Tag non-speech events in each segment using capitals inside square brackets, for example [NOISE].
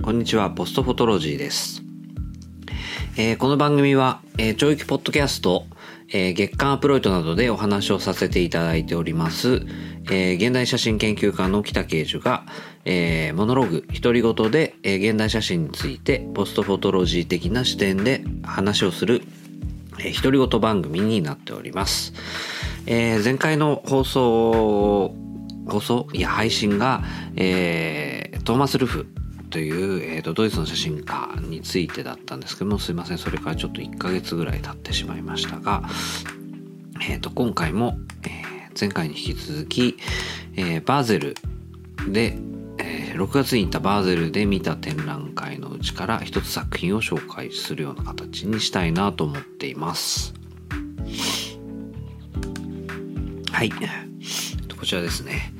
こんにちは、ポストフォトロジーです。えー、この番組は、えー、教育ポッドキャスト、えー、月刊アプロイトなどでお話をさせていただいております、えー、現代写真研究家の北慶樹が、えー、モノログ、独り言で、えー、現代写真についてポストフォトロジー的な視点で話をする、えー、独り言番組になっております。えー、前回の放送、放送？いや、配信が、えー、トーマス・ルフという、えーと、ドイツの写真家についてだったんですけどもすいませんそれからちょっと1ヶ月ぐらい経ってしまいましたが、えーと、今回も、えー、前回に引き続き、えー、バーゼルで、えー、6月に行ったバーゼルで見た展覧会のうちから一つ作品を紹介するような形にしたいなと思っています。はい。こちらですね。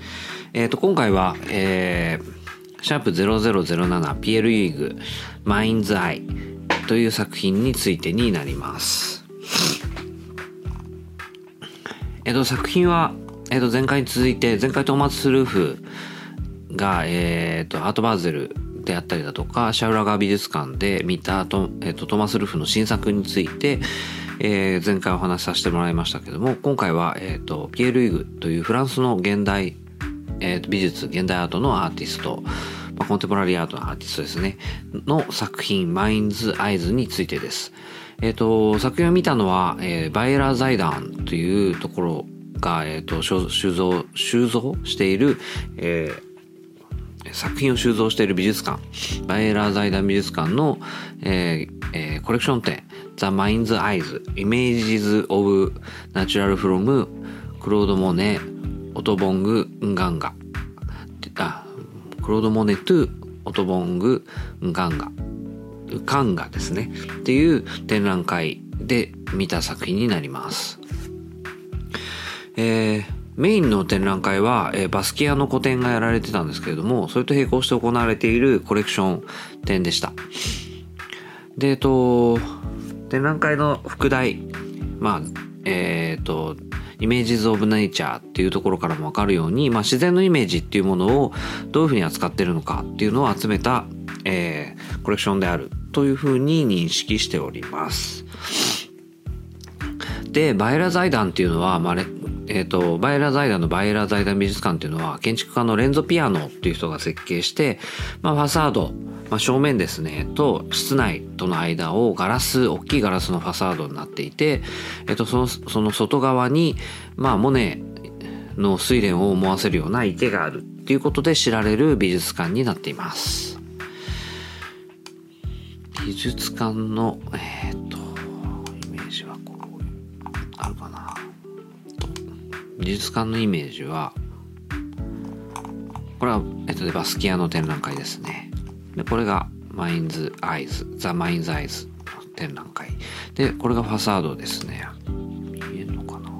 えっ、ー、と、今回は、えー、シャープ0007ピエール・ユイグ Mind's Eye という作品についてになります。えっと、作品は、えっと、前回に続いて、前回トーマス・ルーフが、えっと、アートバーゼルであったりだとか、シャウラガー美術館で見たと、えっと、トーマス・ルーフの新作について、えー、前回お話しさせてもらいましたけども、今回は、えっと、ピエール・ユイグというフランスの現代えー、と美術現代アートのアーティスト、まあ、コンテンポラリーアートのアーティストですね。の作品「Mind's Eyes」についてです。えっ、ー、と作品を見たのは、えー、バイエラー財団というところが、えーと、収蔵収蔵している、えー、作品を収蔵している美術館。バイエラー財団美術館の、えーえー、コレクション展「The Mind's Eyes Images of Natural from クロード・モネオトボング・ンガンガあクロード・モネトゥ・オトボング・ンガンガウカンガですねっていう展覧会で見た作品になります。えー、メインの展覧会は、えー、バスキアの個展がやられてたんですけれどもそれと並行して行われているコレクション展でした。で、えっと、展覧会の副題、まあ、えっ、と、イメージズ・オブ・ネイチャーっていうところからもわかるように、まあ、自然のイメージっていうものをどういうふうに扱ってるのかっていうのを集めた、えー、コレクションであるというふうに認識しております。で、バイラ財団っていうのは、まあ、えっ、ー、と、バイラ財団のバイラ財団美術館っていうのは、建築家のレンゾ・ピアノっていう人が設計して、まあ、ファサード、まあ、正面ですねと室内との間をガラス大きいガラスのファサードになっていて、えっと、そのその外側に、まあ、モネの睡蓮を思わせるような池があるっていうことで知られる美術館になっています。美術館の、えー、っと、美術館のイメージは、これは、えっと、バスキアの展覧会ですね。でこれが Mind's Eyes the Mind's Eyes の展覧会。でこれがファサードですね。見えるのかな？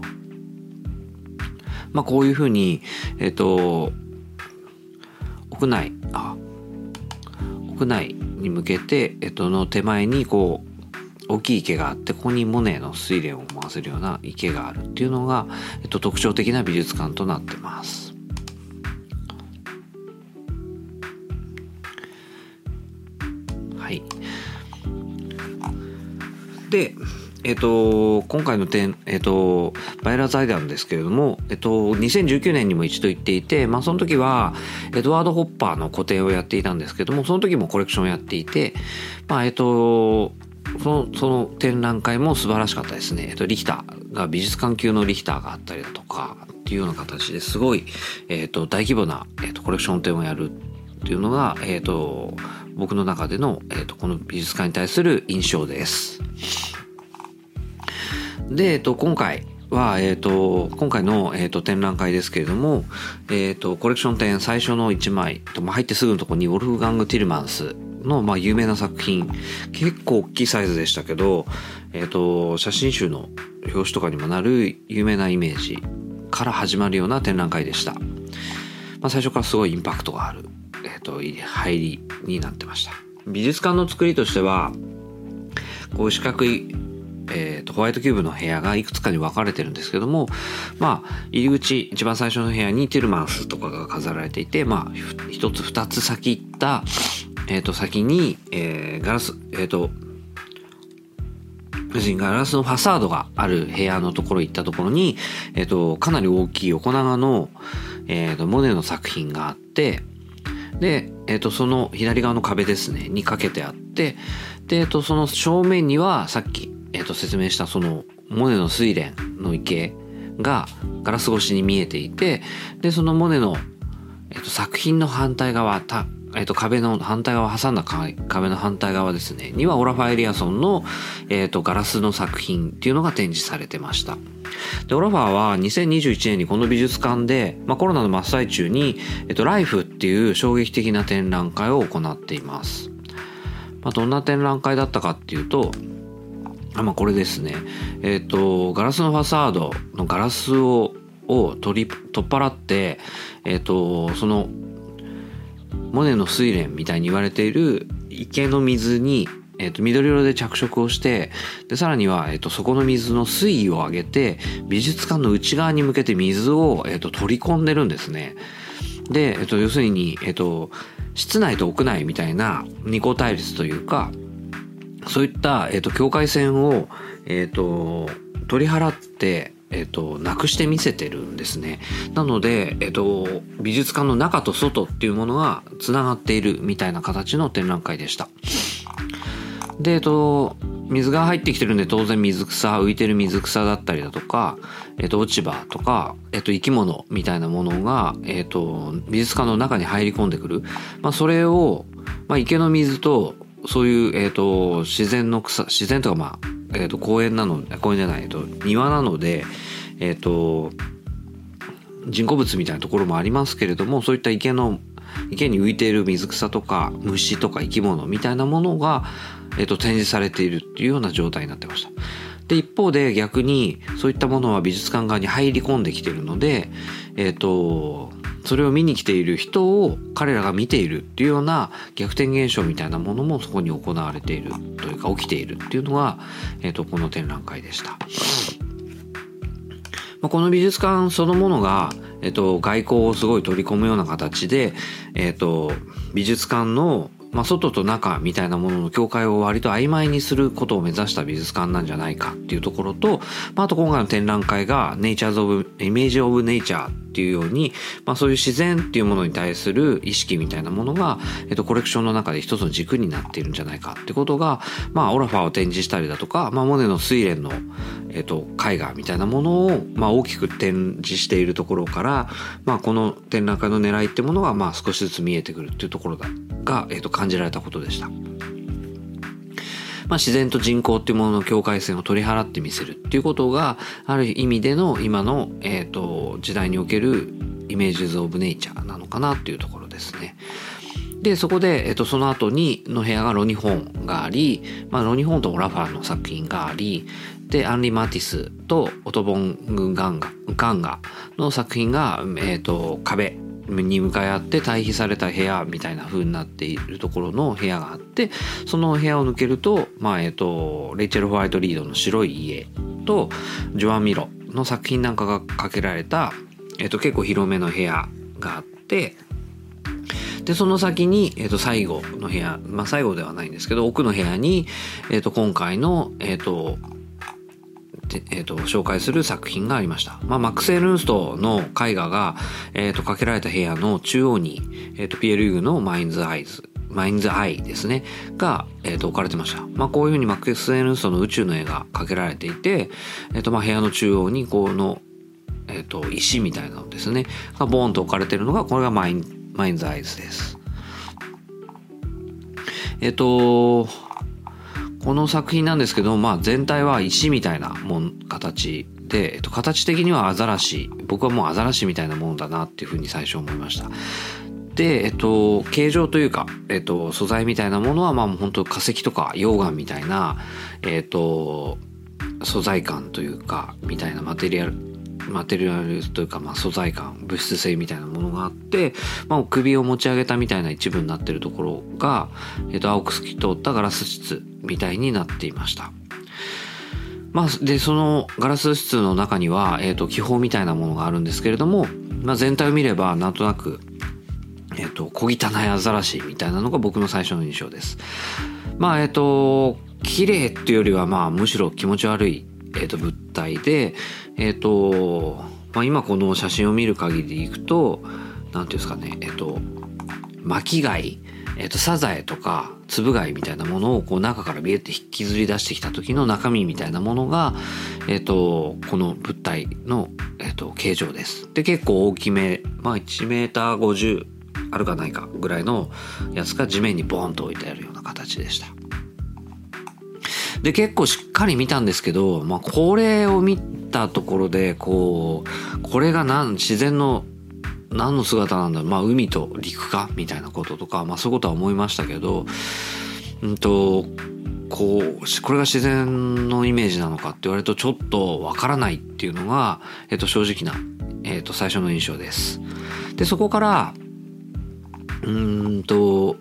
まあこういうふうにえっ、と屋内あ屋内に向けて、えっと、の手前にこう大きい池があってここにモネの睡蓮を思わせるような池があるっていうのが、えっと、特徴的な美術館となってます。で、えっ、と、今回の点、えっ、と、バイラ財団ですけれども、えっ、と、2019年にも一度行っていて、まあその時は、エドワード・ホッパーの個展をやっていたんですけども、その時もコレクションをやっていて、まあえっ、と、その、その展覧会も素晴らしかったですね。えっと、リヒターが美術館級のリヒターがあったりだとか、っていうような形ですごい、えっと、大規模な、えっと、コレクション展をやるっていうのが、えっと、僕の中での、えーと、この美術館に対する印象です。で、えーと、今回は、えーと、今回の、えー、と展覧会ですけれども、えー、とコレクション展最初の1枚と、まあ、入ってすぐのところにウォルフガング・ティルマンスの、まあ、有名な作品結構大きいサイズでしたけど、えー、と写真集の表紙とかにもなる有名なイメージから始まるような展覧会でした。まあ、最初からすごいインパクトがあるえーと、入りになってました美術館の作りとしてはこう四角い、えーと、ホワイトキューブの部屋がいくつかに分かれてるんですけどもまあ入り口一番最初の部屋にティルマンスとかが飾られていてまあ一つ二つ先行った、えっ、と、先に、えーガラス、えっ、と、要するにガラスのファサードがある部屋のところ行ったところに、えっ、と、かなり大きい横長の、えっ、と、モネの作品があって、で、えっ、と、その左側の壁ですね、にかけてあって、で、えっ、と、その正面には、さっき、えっ、と、説明したその、モネの睡蓮の池がガラス越しに見えていて、で、そのモネの、えっ、と、作品の反対側、た、えっ、と、壁の反対側、挟んだ壁の反対側ですね、にはオラファエリアソンの、えっ、と、ガラスの作品っていうのが展示されてました。で、オラファーは2021年にこの美術館で、まあ、コロナの真っ最中に、えっと、ライフっていう衝撃的な展覧会を行っています。まあ、どんな展覧会だったかっていうと、まあ、これですね。えっ、と、ガラスのファサードのガラスを、を取り、取っ払って、えっ、と、その、モネの睡蓮みたいに言われている池の水に、えっと緑色で着色をしてでさらには、えっとそこの水の水位を上げて美術館の内側に向けて水を、えっと取り込んでるんですね。で、えっと要するに、えっと室内と屋内みたいな二項対立というかそういった、えっと境界線を、えっと取り払ってえっと、なくして見せてるんですね。なので、えっと、美術館の中と外っていうものがつながっているみたいな形の展覧会でした。で、えっと、水が入ってきてるんで当然水草、浮いてる水草だったりだとか、えっと、落ち葉とか、えっと、生き物みたいなものが、えっと、美術館の中に入り込んでくる。まあ、それを、まあ、池の水と、そういう、えっと、自然の草、自然とか、まあ、えっと、公園なの、公園じゃない、えっと、庭なので、えっと、人工物みたいなところもありますけれども、そういった池の、池に浮いている水草とか虫とか生き物みたいなものが、えっと、展示されているっていうような状態になってました。で、一方で逆にそういったものは美術館側に入り込んできているので、えっと、それを見に来ている人を彼らが見ているっていうような逆転現象みたいなものもそこに行われているというか起きているっていうのが、えっと、この展覧会でした。まあ、この美術館そのものが、えっと、外交をすごい取り込むような形で、えっと、美術館の、まあ、外と中みたいなものの境界を割と曖昧にすることを目指した美術館なんじゃないかっていうところと、まあ、あと今回の展覧会が Nature's of, Image of Nature っていうように、まあ、そういう自然っていうものに対する意識みたいなものが、えっと、コレクションの中で一つの軸になっているんじゃないかってことが、まあ、オラファーを展示したりだとか、まあ、モネの睡蓮の、えっと、絵画みたいなものを、まあ、大きく展示しているところから、まあ、この展覧会の狙いってものが、まあ、少しずつ見えてくるっていうところだが、えっと、感じられたことでした。まあ、自然と人工っていうものの境界線を取り払ってみせるっていうことがある意味での今の、えー、と時代におけるイメージズ・オブ・ネイチャーなのかなっていうところですね。でそこで、えー、とその後にの部屋がロニホーンがあり、まあ、ロニホーンとオラファーの作品がありでアンリ・マティスとオトボン・ガンガガンガの作品が、えー、と壁に向かい合って対比された部屋みたいな風になっているところの部屋があってその部屋を抜けると,、まあえー、とレイチェル・ホワイト・リードの白い家とジョアン・ミロの作品なんかがかけられた、えー、と結構広めの部屋があってでその先に、えー、と最後の部屋まあ最後ではないんですけど奥の部屋に、えー、と今回の、えっ、ー、とえーと、紹介する作品がありました。まあ、マックス・エルンストの絵画が、えーと、かけられた部屋の中央に、えーと、ピエール・ユイグの Mind's Eyes、Mind's Eye ですね、が、えー、と置かれてました。まあ、こういうふうにマックス・エルンストの宇宙の絵がかけられていて、えーとまあ、部屋の中央にこの、えー、と石みたいなのですね、がボーンと置かれているのが、これが Mind Mind's Eyes です。えっ、と、この作品なんですけど、まあ、全体は石みたいなもん形で、えっと、形的にはアザラシ。僕はもうアザラシみたいなものだなっていうふうに最初思いました。でえっと形状というか、えっと、素材みたいなものはまあ本当化石とか溶岩みたいなえっと素材感というかみたいなマテリアルマテリアルというか、まあ、素材感物質性みたいなものがあって、まあ、首を持ち上げたみたいな一部になってるところが、えっと、青く透き通ったガラス質みたいになっていました。まあ、でそのガラス質の中には、えっと気泡みたいなものがあるんですけれども、まあ、全体を見ればなんとなく、えっと、小汚いアザラシみたいなのが僕の最初の印象です。まあ、えっ、ー、と、綺麗っていうよりは、まあ、むしろ気持ち悪い、えっ、ー、と、物体で、えっ、ー、と、まあ、今この写真を見る限りでいくと、なんていうんですかね、えっ、と、巻貝、えっ、と、サザエとか、つぶ貝みたいなものをこう中からビエって引きずり出してきた時の中身みたいなものが、えっ、と、この物体の、えっ、と、形状です。で、結構大きめ、まあ1メーター50あるかないかぐらいのやつが地面にボーンと置いてあるような形でした。で、結構しっかり見たんですけど、まあこれを見たところで、こう、これが何、自然の何の姿なんだろうまあ海と陸かみたいなこととか、まあそういうことは思いましたけど、うんと、こう、これが自然のイメージなのかって言われるとちょっとわからないっていうのが、えっと正直な、えっと最初の印象です。で、そこから、うんと、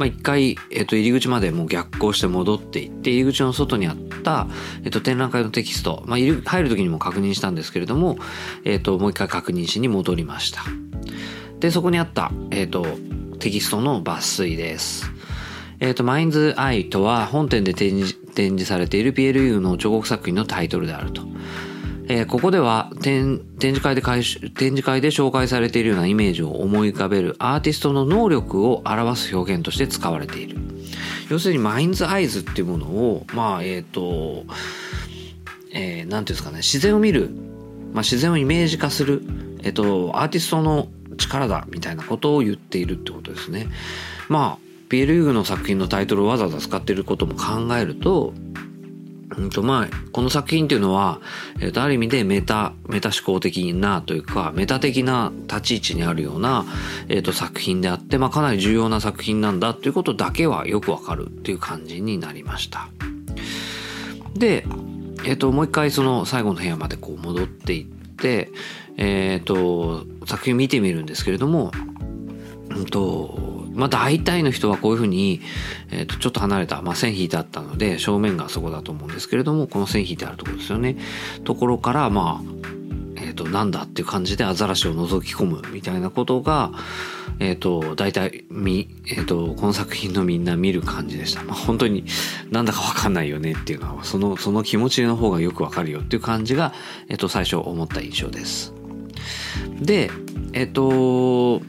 まあ、一回、えっと、入り口までもう逆行して戻っていって、入り口の外にあった、えっと、展覧会のテキスト、まあ、入る時にも確認したんですけれども、えっと、もう一回確認しに戻りました。で、そこにあった、えっと、テキストの抜粋です。えっと、 Mind's Eye とは本展で展示展示されている PLU の彫刻作品のタイトルであると。えー、ここでは展示会で展示会で紹介されているようなイメージを思い浮かべるアーティストの能力を表す表現として使われている。要するに Mind's Eyes っていうものを、まあ、えっ、ー、と、えー、ていうんですかね、自然を見る、まあ、自然をイメージ化する、えっ、ー、と、アーティストの力だみたいなことを言っているってことですね。まあ、ピエール・ユーグの作品のタイトルをわざわざ使っていることも考えると、うんとまあ、この作品っていうのは、えっ、と、ある意味でメタ、メタ思考的なというか、メタ的な立ち位置にあるような、えっ、と、作品であって、まあ、かなり重要な作品なんだっていうことだけはよくわかるっていう感じになりました。で、えっ、と、もう一回その最後の部屋までこう戻っていって、えっ、と、作品見てみるんですけれども、うんと、まあ大体の人はこういうふうに、えー、とちょっと離れた、まあ、線引いてあったので正面がそこだと思うんですけれどもこの線引いてあるところですよね。ところからまあえっ、ー、となんだっていう感じでアザラシを覗き込むみたいなことがえっ、ー、と大体み、えーと、この作品のみんな見る感じでした、まあ、本当になんだかわかんないよねっていうのはそのその気持ちの方がよくわかるよっていう感じが、えっ、と最初思った印象です。でえっ、と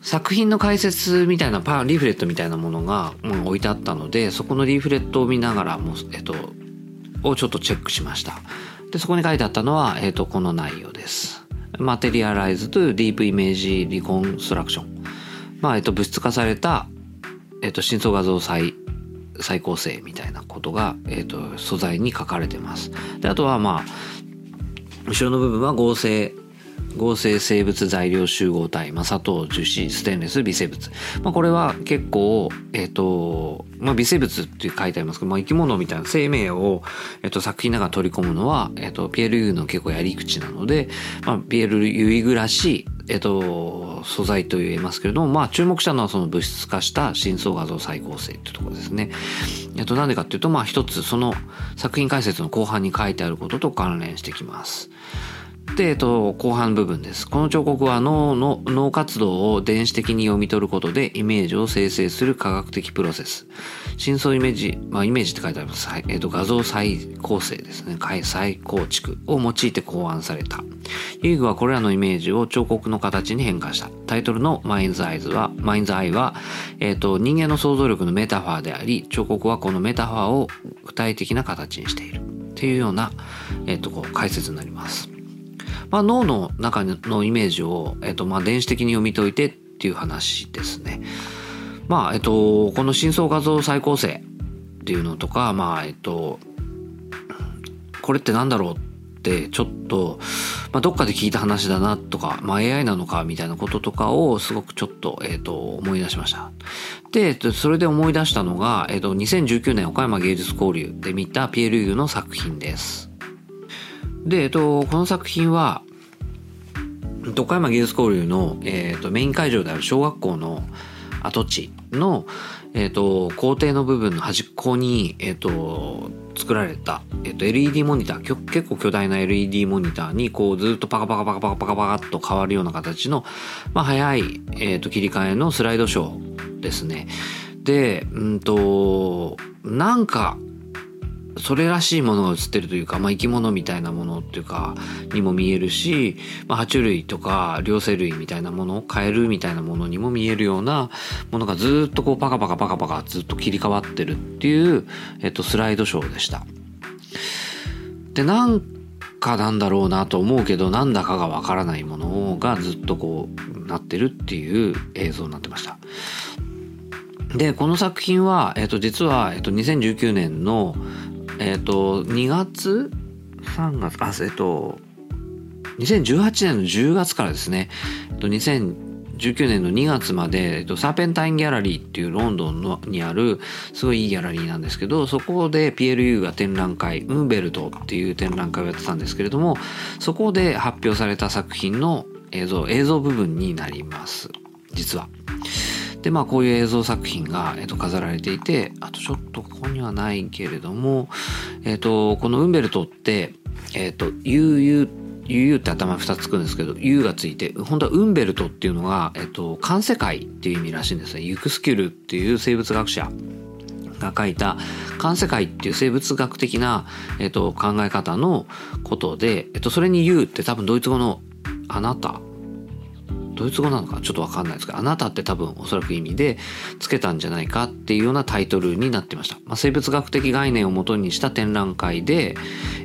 作品の解説みたいなパンリーフレットみたいなものが、置いてあったのでそこのリーフレットを見ながらもえっとをちょっとチェックしました。でそこに書いてあったのは、えっと、この内容です。マテリアライズというディープイメージリコンストラクションまあえっと物質化されたえっと真相画像再再構成みたいなことが、えっと、素材に書かれてます。であとはまあ後ろの部分は合成合成生物材料集合体、まあ、砂糖樹脂ステンレス微生物、まあ、これは結構、えっ、ー、とまあ、微生物って書いてありますけど、まあ、生き物みたいな生命を、えっ、ー、と、作品の中に取り込むのは、えっ、ー、と、ピエール・ユーの結構やり口なので、まあ、ピエール・ユイグらしい、えっ、と、素材と言えますけれども、まあ、注目したのはその物質化した真相画像再構成っていうところですね。えっと、なんでかっていうと、まあ、一つ、その作品解説の後半に書いてあることと関連してきます。で、えっと、後半部分です。この彫刻は脳の脳活動を電子的に読み取ることでイメージを生成する科学的プロセス。深層イメージ、まあイメージって書いてあります。はいえっと、画像再構成ですね。再構築を用いて考案された。遊具はこれらのイメージを彫刻の形に変化した。タイトルのマインズアイズは、マインズアイは、えっと、人間の想像力のメタファーであり、彫刻はこのメタファーを具体的な形にしている。っていうような、えっと、こう解説になります。まあ、脳の中のイメージを、えっと、まあ、電子的に読み解いてっていう話ですね。まあ、えっと、この深層画像再構成っていうのとか、まあ、えっと、これってなんだろうってちょっと、まあ、どっかで聞いた話だなとか、まあ、AI なのかみたいなこととかをすごくちょっと、えっ、と、思い出しました。で、それで思い出したのが、えっ、と、2019年岡山芸術交流で見たピエール・ユーの作品です。で、えっと、この作品は、岡山芸術交流の、えっと、メイン会場である小学校の跡地の、えっと、校庭の部分の端っこに、えっと、作られた、えっと、LED モニター結構巨大な LED モニターにこうずっとパカパカパカパカパカパカっと変わるような形の、まあ、早い、えっと、切り替えのスライドショーですね。で、うんと、なんかそれらしいものが映ってるというか、まあ、生き物みたいなものっていうかにも見えるし、まあ、爬虫類とか両生類みたいなものカエルみたいなものにも見えるようなものがずっとこうパカパカパカパカずっと切り替わってるっていう、えっと、スライドショーでした。でなんかなんだろうなと思うけどなんだかがわからないものがずっとこうなってるっていう映像になってました。で、この作品は、えっ、と、実は、えっ、と、2019年の、えっ、ー、と、2月 ?3 月？あ、えっ、と、2018年の10月からですね、えっと、2019年の2月まで、えっと、サーペンタインギャラリーっていうロンドンのにあるすごいいいギャラリーなんですけどそこで PLU が展覧会ウンベルトっていう展覧会をやってたんですけれどもそこで発表された作品の映像映像部分になります実は。でまあこういう映像作品が、えー、と飾られていてあとちょっとここにはないけれども、えっ、ー、とこのウンベルトってえっ、ー、と悠々悠々って頭2つくんですけど U がついて本当はウンベルトっていうのが、えっと、環世界っていう意味らしいんですね。ユクスキュルっていう生物学者が書いた環世界っていう生物学的な、えっと、考え方のことで、えっと、それに U って多分ドイツ語のあなたドイツ語なのかちょっとわかんないですけど、あなたって多分おそらく意味でつけたんじゃないかっていうようなタイトルになってました。まあ、生物学的概念をもとにした展覧会で、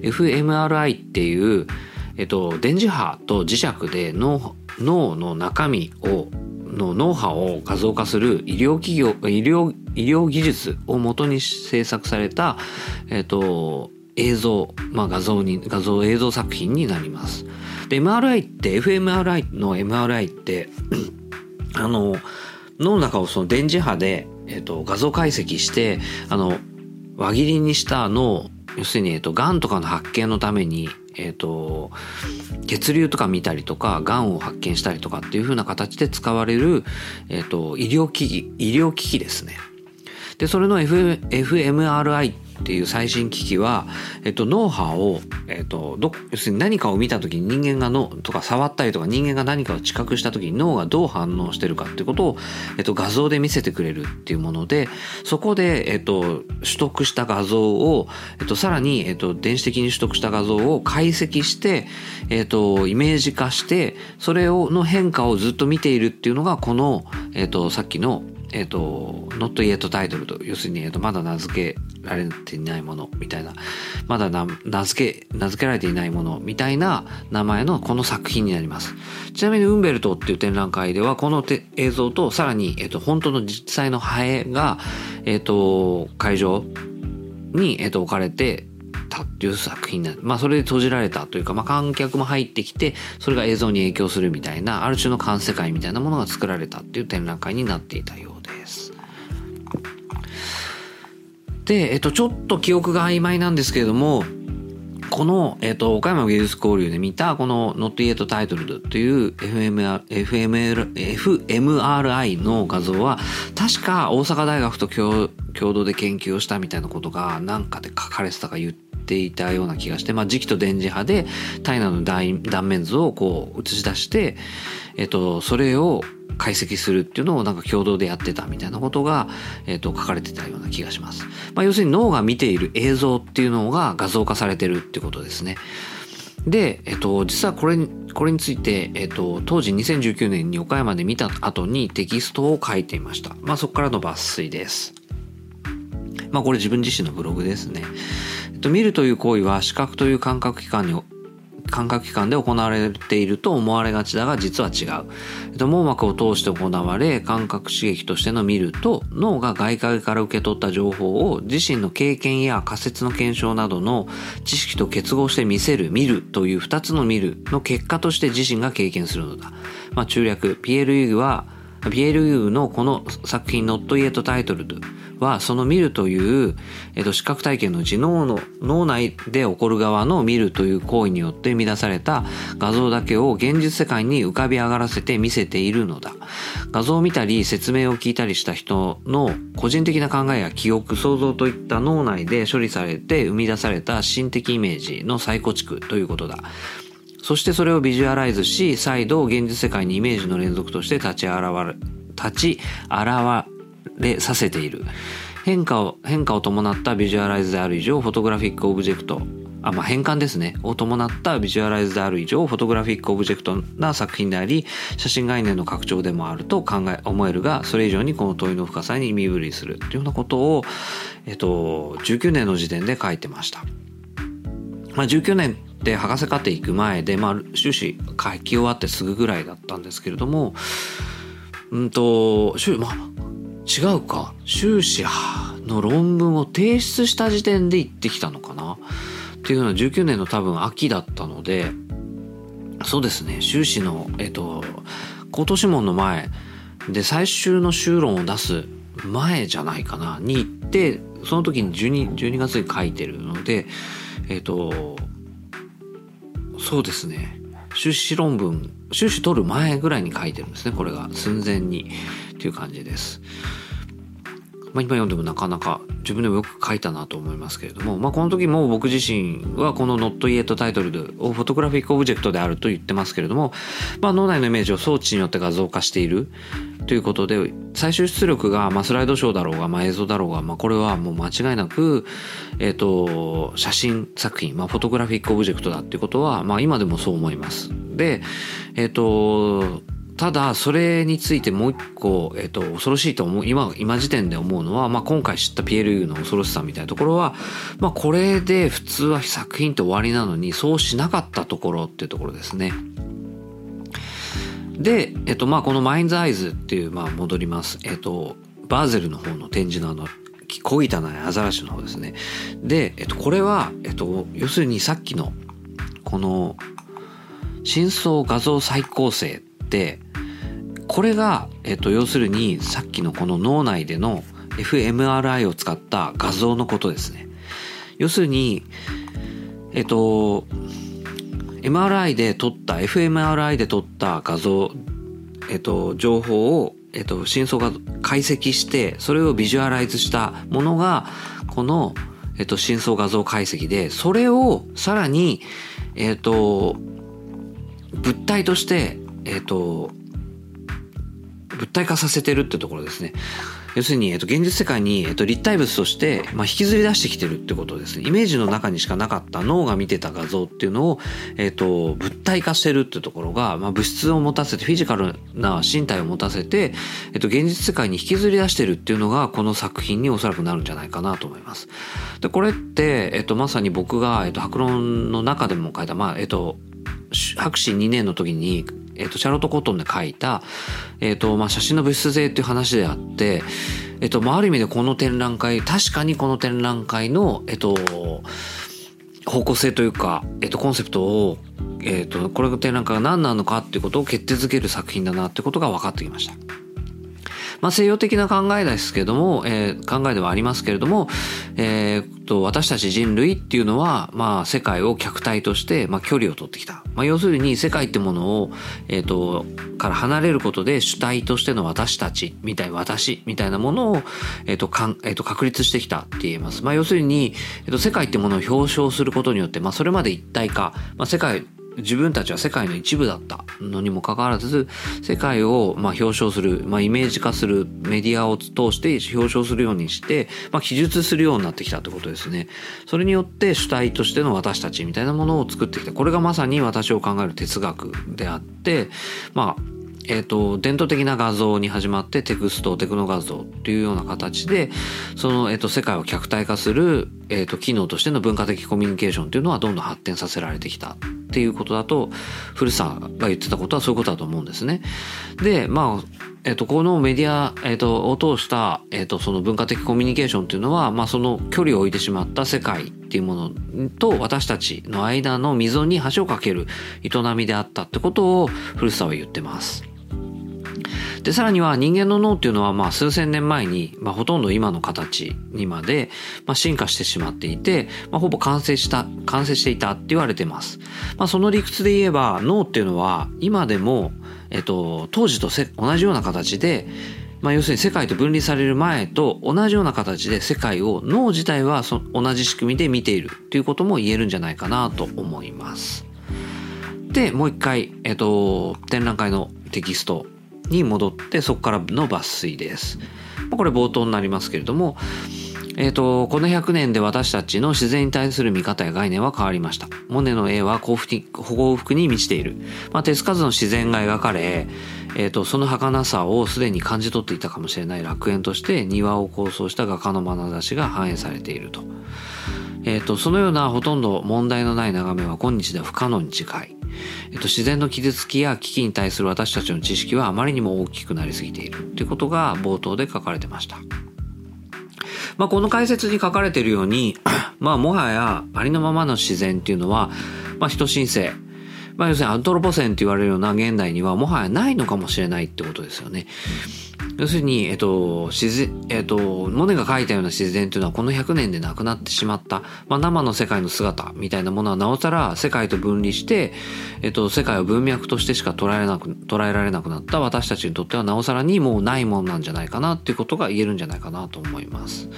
fMRI っていう、えっと、電磁波と磁石で脳脳の中身をの脳波を画像化する医療企業医療医療技術をもとに制作された、えっと、映像、まあ、画像に画像映像作品になります。で MRI って fMRI の MRI って [CLEARS THROAT] あの脳の中をその電磁波で、えっと、画像解析してあの輪切りにした脳要するに、えっと、癌とかの発見のために、えっと、血流とか見たりとか、癌を発見したりとかっていう風な形で使われる、えっと、医療機器、医療機器ですね。で、それの F fMRI っていう最新機器は、えっと、脳波を、えっと、ど要するに何かを見た時に人間が脳とか触ったりとか人間が何かを知覚した時に脳がどう反応してるかっていうことを、えっと、画像で見せてくれるっていうものでそこで、えっと、取得した画像を、えっと、さらに、えっと、電子的に取得した画像を解析して、えっと、イメージ化してそれをの変化をずっと見ているっていうのがこの、えっと、さっきのえっ、と、not yet title と、要するに、えーと、まだ名付けられていないものみたいな、まだ名付け、名付けられていないものみたいな名前のこの作品になります。ちなみに、ウンベルトっていう展覧会では、この映像と、さらに、えっ、と、本当の実際のハエが、えっ、と、会場に、えっ、と、置かれて、たっていう作品なまあそれで閉じられたというか、まあ観客も入ってきて、それが映像に影響するみたいな、ある種の環世界みたいなものが作られたっていう展覧会になっていたようです。で、えっと、ちょっと記憶が曖昧なんですけれども、この、えっ、と、岡山芸術交流で見た、この Not Yet Titled という FMR FMR FMRI の画像は、確か大阪大学と共同で研究をしたみたいなことが何かで書かれてたか言っていたような気がして、まあ、磁気と電磁波で体内の断面図をこう映し出して、えっ、と、それを解析するっていうのをなんか共同でやってたみたいなことが、えっ、と、書かれてたような気がします。まあ、要するに脳が見ている映像っていうのが画像化されてるってことですね。で、えっ、と、実はこれ、これについて、えっ、と、当時2019年に岡山で見た後にテキストを書いていました。まあ、そこからの抜粋です。まあ、これ自分自身のブログですね。えっと、見るという行為は視覚という感覚器官に感覚器官で行われていると思われがちだが実は違う。えっと、網膜を通して行われ感覚刺激としての見ると脳が外界から受け取った情報を自身の経験や仮説の検証などの知識と結合して見せる見るという二つの見るの結果として自身が経験するのだ。まあ、中略ピエール・ユーグはピエール・ユーのこの作品 Not Yet Titled はその見るという、えっと、視覚体験のうち脳の脳内で起こる側の見るという行為によって生み出された画像だけを現実世界に浮かび上がらせて見せているのだ。画像を見たり説明を聞いたりした人の個人的な考えや記憶想像といった脳内で処理されて生み出された心的イメージの再構築ということだ。そしてそれをビジュアライズし、再度現実世界にイメージの連続として立ち現れ、立ち現れさせている。変化を、変化を伴ったビジュアライズである以上、 photographic object、あ、まあ、変換ですね。を伴ったビジュアライズである以上、 photographic object な作品であり、写真概念の拡張でもあると考え、思えるが、それ以上にこの問いの深さに身震いするというようなことを、えっと、19年の時点で書いてました。まあ、19年で博士課程行く前で、まあ、修士書き終わってすぐぐらいだったんですけれどもうんと修まあ違うか。修士の論文を提出した時点で行ってきたのかな。っていうのは19年の多分秋だったのでそうですね。修士のえっと高等諮問の前で最終の修論を出す前じゃないかな。に行ってその時に 12, 12月に書いてるのでえっとそうですね。修士論文修士取る前ぐらいに書いてるんですねこれが。寸前に。っていう感じです。まあ、今読んでもなかなか自分でもよく書いたなと思いますけれども、まあ、この時も僕自身はこの Not Yet title をフォトグラフィックオブジェクトであると言ってますけれども、まあ、脳内のイメージを装置によって画像化しているということで最終出力が、まあ、スライドショーだろうが、まあ、映像だろうが、まあ、これはもう間違いなく、えっ、ー、と写真作品、まあ、フォトグラフィックオブジェクトだっていうことは、まあ、今でもそう思います。でえっ、ー、とただそれについてもう一個、えっと、恐ろしいと思う今今時点で思うのは、まあ、今回知った PLU の恐ろしさみたいなところは、まあ、これで普通は作品って終わりなのにそうしなかったところっていうところですね。で、えっとまあ、このマインズアイズっていう、まあ、戻ります、えっと、バーゼルの方の展示のあの小汚いアザラシの方ですね。で、えっと、これは、えっと、要するにさっきのこの真相画像再構成ってこれが、えっと、要するにさっきのこの脳内での fMRI を使った画像のことですね。要するに、えっと、MRI で撮った、fMRI で撮った画像、えっと、情報を、えっと、真相が解析して、それをビジュアライズしたものが、この、えっと、真相画像解析で、それをさらに、えっと、物体として、えっと、物体化させてるってところですね。要するに、えっと、現実世界に、えっと、立体物として、まあ、引きずり出してきてるってことですね。イメージの中にしかなかった脳が見てた画像っていうのを、えっと、物体化してるってところが、まあ、物質を持たせて、フィジカルな身体を持たせて、えっと、現実世界に引きずり出してるっていうのが、この作品におそらくなるんじゃないかなと思います。で、これって、えっと、まさに僕が、えっと、白論の中でも書いた、まあ、えっと、博士2年の時にえっ、ー、と、シャロット・コットンで書いた、えっ、ー、と、まあ、写真の物質税っていう話であって、えっ、ー、と、まあ、ある意味でこの展覧会、確かにこの展覧会の、えっと、方向性というか、えっと、コンセプトを、えっと、これの展覧会が何なのかっていうことを決定づける作品だなってことが分かってきました。まあ、西洋的な考えですけども、えー、考えではありますけれども、えー、と私たち人類っていうのは、まあ、世界を客体として、まあ、距離を取ってきた。まあ、要するに世界ってものを、えー、とから離れることで主体としての私たちみたい私みたいなものを、えーとかんえー、と確立してきたって言えます。まあ、要するに、えー、と世界ってものを表彰することによって、まあ、それまで一体化、まあ、世界自分たちは世界の一部だったのにもかかわらず世界をま表彰する、まあ、イメージ化するメディアを通して表彰するようにして、まあ、記述するようになってきたってことですね。それによって主体としての私たちみたいなものを作ってきたこれがまさに私を考える哲学であってまあえっ、ー、と、伝統的な画像に始まってテクスト、テクノ画像っていうような形で、その、えっ、ー、と、世界を客体化する、えっ、ー、と、機能としての文化的コミュニケーションっていうのはどんどん発展させられてきたっていうことだと、古さが言ってたことはそういうことだと思うんですね。で、まあ、えっと、このメディア、えっと、を通した、えっと、その文化的コミュニケーションっていうのは、まあ、その距離を置いてしまった世界っていうものと私たちの間の溝に橋を架ける営みであったってことを古さは言ってます。で、さらには人間の脳っていうのは、まあ、数千年前に、まあ、ほとんど今の形にまで、まあ、進化してしまっていて、まあ、ほぼ完成した、完成していたって言われてます。まあ、その理屈で言えば、脳っていうのは、今でも、えっと、当時と同じような形で、まあ、要するに世界と分離される前と同じような形で世界を脳自体はそ同じ仕組みで見ているということも言えるんじゃないかなと思います。で、もう一回、えっと、展覧会のテキストに戻ってそこからの抜粋です。これ冒頭になりますけれども、えっ、ー、と、この100年で私たちの自然に対する見方や概念は変わりました。モネの絵は幸福に満ちている。まあ、手つかずの自然が描かれ、えっ、ー、と、その儚さをすでに感じ取っていたかもしれない楽園として庭を構想した画家の眼差しが反映されていると。えっ、ー、と、そのようなほとんど問題のない眺めは今日では不可能に近い。えっと、自然の傷つきや危機に対する私たちの知識はあまりにも大きくなりすぎているということが冒頭で書かれてました。まあ、この解説に書かれているように、まあ、もはやありのままの自然っていうのは、まあ、人申請、まあ、要するにアントロポセンって言われるような現代にはもはやないのかもしれないってことですよね。要するに、えっと、自然、えっと、モネが描いたような自然というのはこの100年でなくなってしまった、まあ、生の世界の姿みたいなものはなおさら世界と分離して、えっと、世界を文脈としてしか捉えなく、捉えられなくなった私たちにとってはなおさらにもうないもんなんじゃないかなっていうことが言えるんじゃないかなと思います。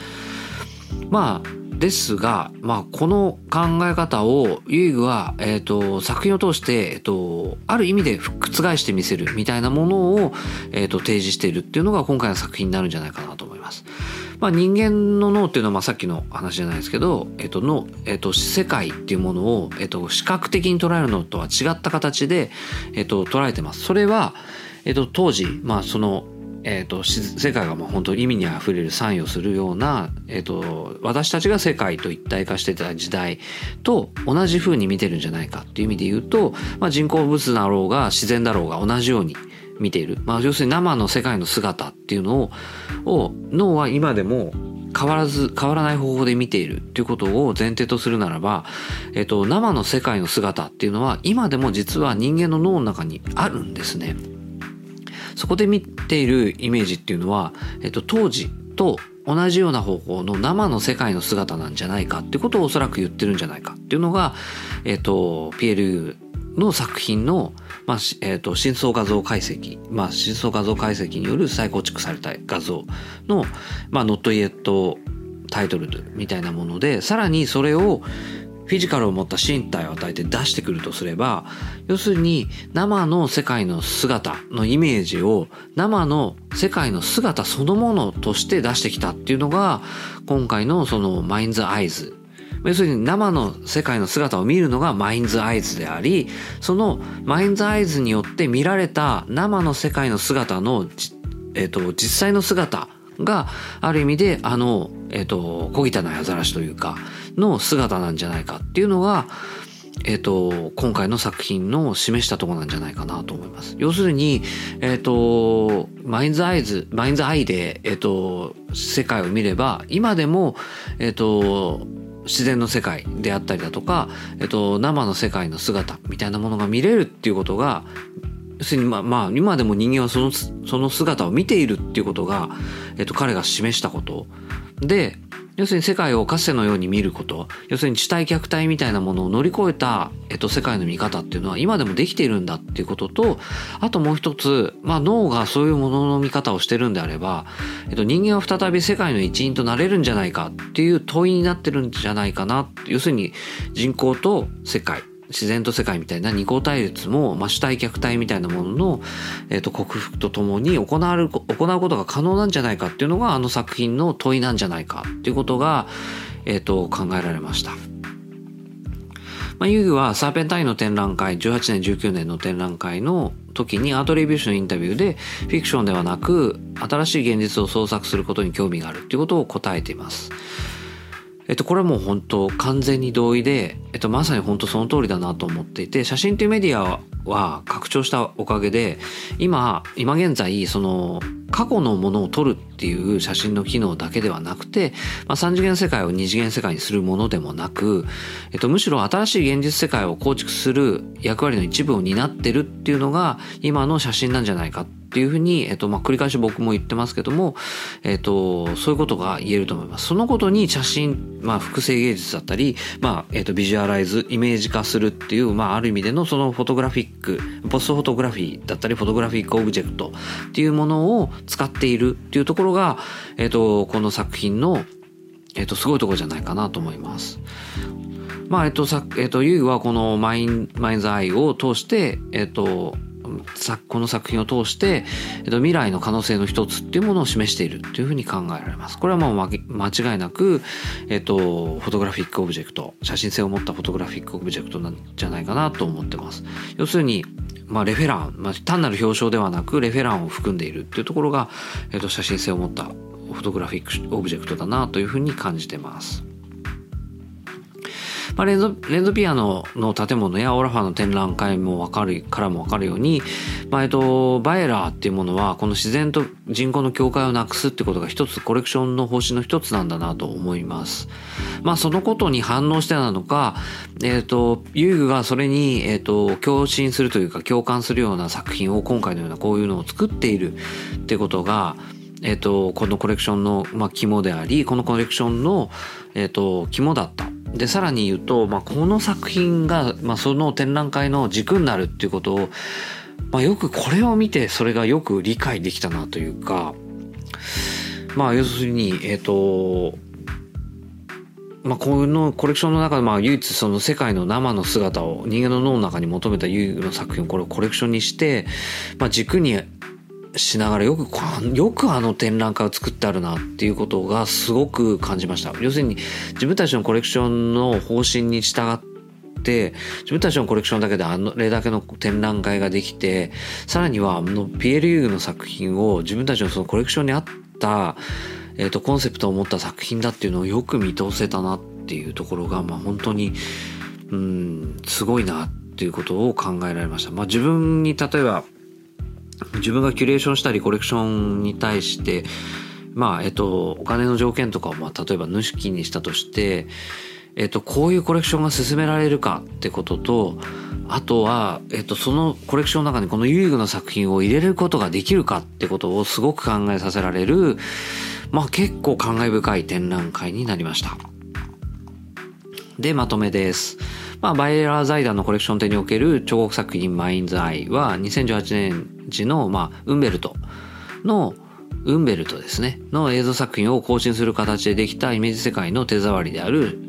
まあ、ですが、まあ、この考え方をユイグは、え、ー、と、作品を通して、え、ー、と、ある意味で覆してみせるみたいなものを、え、ー、と、提示しているっていうのが今回の作品になるんじゃないかなと思います。まあ、人間の脳っていうのは、まあ、さっきの話じゃないですけど、えっ、と、の、えっ、と、世界っていうものを、えっ、と、視覚的に捉えるのとは違った形で、えっ、と、捉えてます。それは、えっ、と、当時、まあ、その、えーと、世界がもう本当意味にあふれる参与するような、えーと、私たちが世界と一体化してた時代と同じ風に見てるんじゃないかっていう意味で言うと、まあ、人工物だろうが自然だろうが同じように見ている、まあ、要するに生の世界の姿っていうのを脳は今でも変わらず変わらない方法で見ているっていうことを前提とするならば、えっと、生の世界の姿っていうのは今でも実は人間の脳の中にあるんですね。そこで見ているイメージっていうのは、えっと、当時と同じような方法の生の世界の姿なんじゃないかってことをおそらく言ってるんじゃないかっていうのが、えっと、ピエールの作品の、まあ、えっ、と、深層画像解析、まあ、深層画像解析による再構築された画像の、まあ、ノットイエットタイトルみたいなもので、さらにそれを、フィジカルを持った身体を与えて出してくるとすれば、要するに生の世界の姿のイメージを生の世界の姿そのものとして出してきたっていうのが今回のそのマインズアイズ。要するに生の世界の姿を見るのがマインズアイズであり、そのマインズアイズによって見られた生の世界の姿の、えっ、と、実際の姿がある意味であの、えっ、ー、と、小汚いアザラシというか、の姿なんじゃないかっていうのが、えっ、ー、と、今回の作品の示したところなんじゃないかなと思います。要するに、えっ、ー、と、マインズアイズ、マインズアイで、えっ、ー、と、世界を見れば、今でも、えっ、と、自然の世界であったりだとか、えっと、生の世界の姿みたいなものが見れるっていうことが、要するにまあ、まあ、今でも人間はその、その姿を見ているっていうことが、えっと、彼が示したこと。で、要するに世界をかつてのように見ること、要するに地帯虐待みたいなものを乗り越えた、えっと、世界の見方っていうのは今でもできているんだっていうことと、あともう一つ、まあ脳がそういうものの見方をしてるんであれば、えっと、人間は再び世界の一員となれるんじゃないかっていう問いになってるんじゃないかな。要するに人口と世界。自然と世界みたいな二項対立も、まあ、主体虐待みたいなものの、えっ、ー、と、克服とともに行われる、行うことが可能なんじゃないかっていうのが、あの作品の問いなんじゃないかっていうことが、えっ、ー、と、考えられました。まあ、遊戯はサーペンタインの展覧会、18年、19年の展覧会の時にアートレビューションインタビューで、フィクションではなく、新しい現実を創作することに興味があるっていうことを答えています。えっと、これはもう本当完全に同意で、えっと、まさに本当その通りだなと思っていて、写真というメディアは拡張したおかげで、今、今現在、その、過去のものを撮るっていう写真の機能だけではなくて、まあ、3次元世界を2次元世界にするものでもなく、えっと、むしろ新しい現実世界を構築する役割の一部を担ってるっていうのが、今の写真なんじゃないかってていうふうに、えっと、まあ、繰り返し僕も言ってますけども、えっと、そういうことが言えると思います。そのことに写真、まあ、複製芸術だったり、まあ、えっと、ビジュアライズ、イメージ化するっていう、まあ、ある意味でのその photographic、post photography だったり、 photographic object っていうものを使っているっていうところが、えっと、この作品の、えっと、すごいところじゃないかなと思います。まあ、えっと、さ、えっと、ユイグはこの Mind、Mind's Eye を通して、えっと、この作品を通して、えっと、未来の可能性の一つっていうものを示しているというふうに考えられます。これはもう間違いなく、えっと、 photographic object、写真性を持った photographic object なんじゃないかなと思ってます。要するに、まあ、レフェラン、まあ、単なる表彰ではなく、レフェランを含んでいるっていうところが、えっと、写真性を持った photographic object だなというふうに感じてます。まあ、レンゾレンゾ・ピアノの建物やオラファーの展覧会もわかるからもわかるように、まあ、えっと、バエラーっていうものはこの自然と人口の境界をなくすってことが一つコレクションの方針の一つなんだなと思います。まあそのことに反応してなのか、えっ、と、遊具がそれに、えっ、と、共振するというか共感するような作品を今回のようなこういうのを作っているってことが、えっ、と、このコレクションの、まあ、肝であり、このコレクションの、えっ、と、肝だったでさらに言うと、まあ、この作品が、まあ、その展覧会の軸になるっていうことを、まあ、よくこれを見てそれがよく理解できたなというかまあ要するにえっ、ー、とまあ、このコレクションの中でまあ唯一その世界の生の姿を人間の脳の中に求めた遊具の作品をこれをコレクションにして、まあ、軸にしながらよくよくあの展覧会を作ってあるなっていうことがすごく感じました要するに自分たちのコレクションの方針に従って自分たちのコレクションだけであれだけの展覧会ができてさらにはあのピエール・ユーグの作品を自分たちのそのコレクションに合った、えーと、コンセプトを持った作品だっていうのをよく見通せたなっていうところが、まあ、本当にうんすごいなっていうことを考えられました。まあ、自分に例えば自分がキュレーションしたりコレクションに対してまあえっとお金の条件とかをまあ例えば主金にしたとしてえっとこういうコレクションが進められるかってこととあとは、えっと、そのコレクションの中にこの遊具の作品を入れることができるかってことをすごく考えさせられる、まあ結構感慨深い展覧会になりました。で、まとめです。まあ、バイエラー財団のコレクション展における彫刻作品マインズアイは2018年時の、まあ、ウンベルトのウンベルトですねの映像作品を更新する形でできたイメージ世界の手触りである、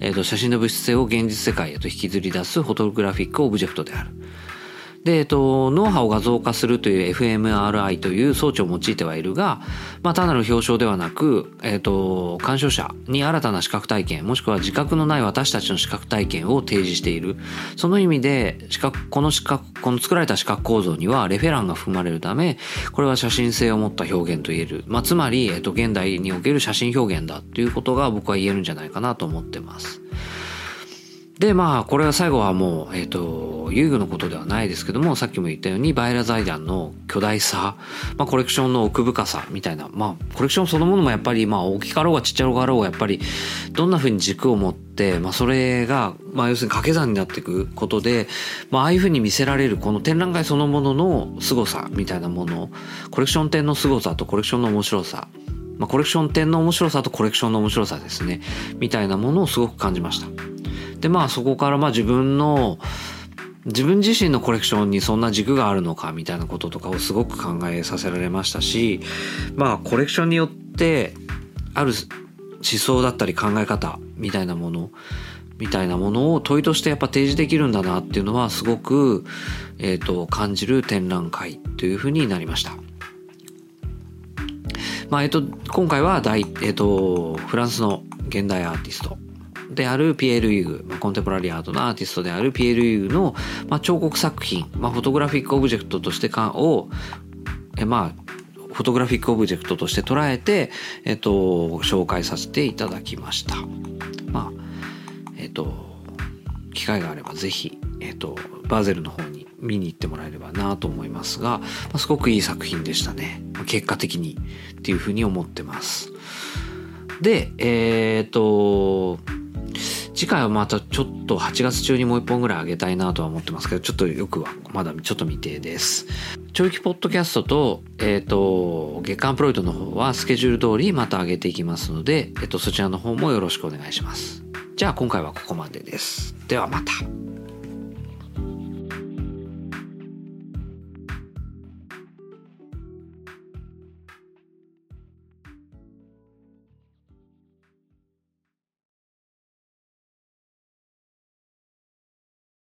えー、と写真の物質性を現実世界へと引きずり出すフォトグラフィックオブジェクトである。で、えっと、脳波を画像化するという fMRI という装置を用いてはいるが、まあ、単なる表彰ではなく、えっと、鑑賞者に新たな視覚体験、もしくは自覚のない私たちの視覚体験を提示している。その意味で、視覚、この視覚、この作られた視覚構造にはレフェランが含まれるため、これは写真性を持った表現と言える。まあ、つまり、えっと、現代における写真表現だということが僕は言えるんじゃないかなと思ってます。で、まあ、これは最後はもう、えっ、ー、と、遊具のことではないですけども、さっきも言ったように、バイラ財団の巨大さ、まあ、コレクションの奥深さみたいな、まあ、コレクションそのものもやっぱり、まあ、大きかろうがちっちゃろうがろうが、やっぱり、どんな風に軸を持って、まあ、それが、まあ、要するに掛け算になっていくことで、まあ、ああいう風に見せられる、この展覧会そのものの凄さみたいなもの、コレクション展の凄さとコレクションの面白さ、まあ、コレクション展の面白さとコレクションの面白さですね、みたいなものをすごく感じました。でまあそこからまあ自分の自分自身のコレクションにそんな軸があるのかみたいなこととかをすごく考えさせられましたしまあコレクションによってある思想だったり考え方みたいなものみたいなものを問いとしてやっぱ提示できるんだなっていうのはすごく、えーと、感じる展覧会というふうになりました。まあえっ、と今回は大、えーとフランスの現代アーティストであるピエール・ユイグ、contemporary art のアーティストであるピエール・ユイグの、まあ、彫刻作品、まあ、 photographic object としてかを、えまあ、 photographic object として捉えて、えっと、紹介させていただきました。まあ、えっと、機会があればぜひ、えっと、バーゼルの方に見に行ってもらえればなと思いますが、まあ、すごくいい作品でしたね。結果的にっていうふうに思ってます。で、えっ、と、次回はまたちょっと8月中にもう一本ぐらいあげたいなとは思ってますけど、ちょっとよくはまだちょっと未定です。長期ポッドキャストと、えっ、と、月刊プロイドの方はスケジュール通りまた上げていきますので、えっ、と、そちらの方もよろしくお願いします。じゃあ今回はここまでです。ではまた。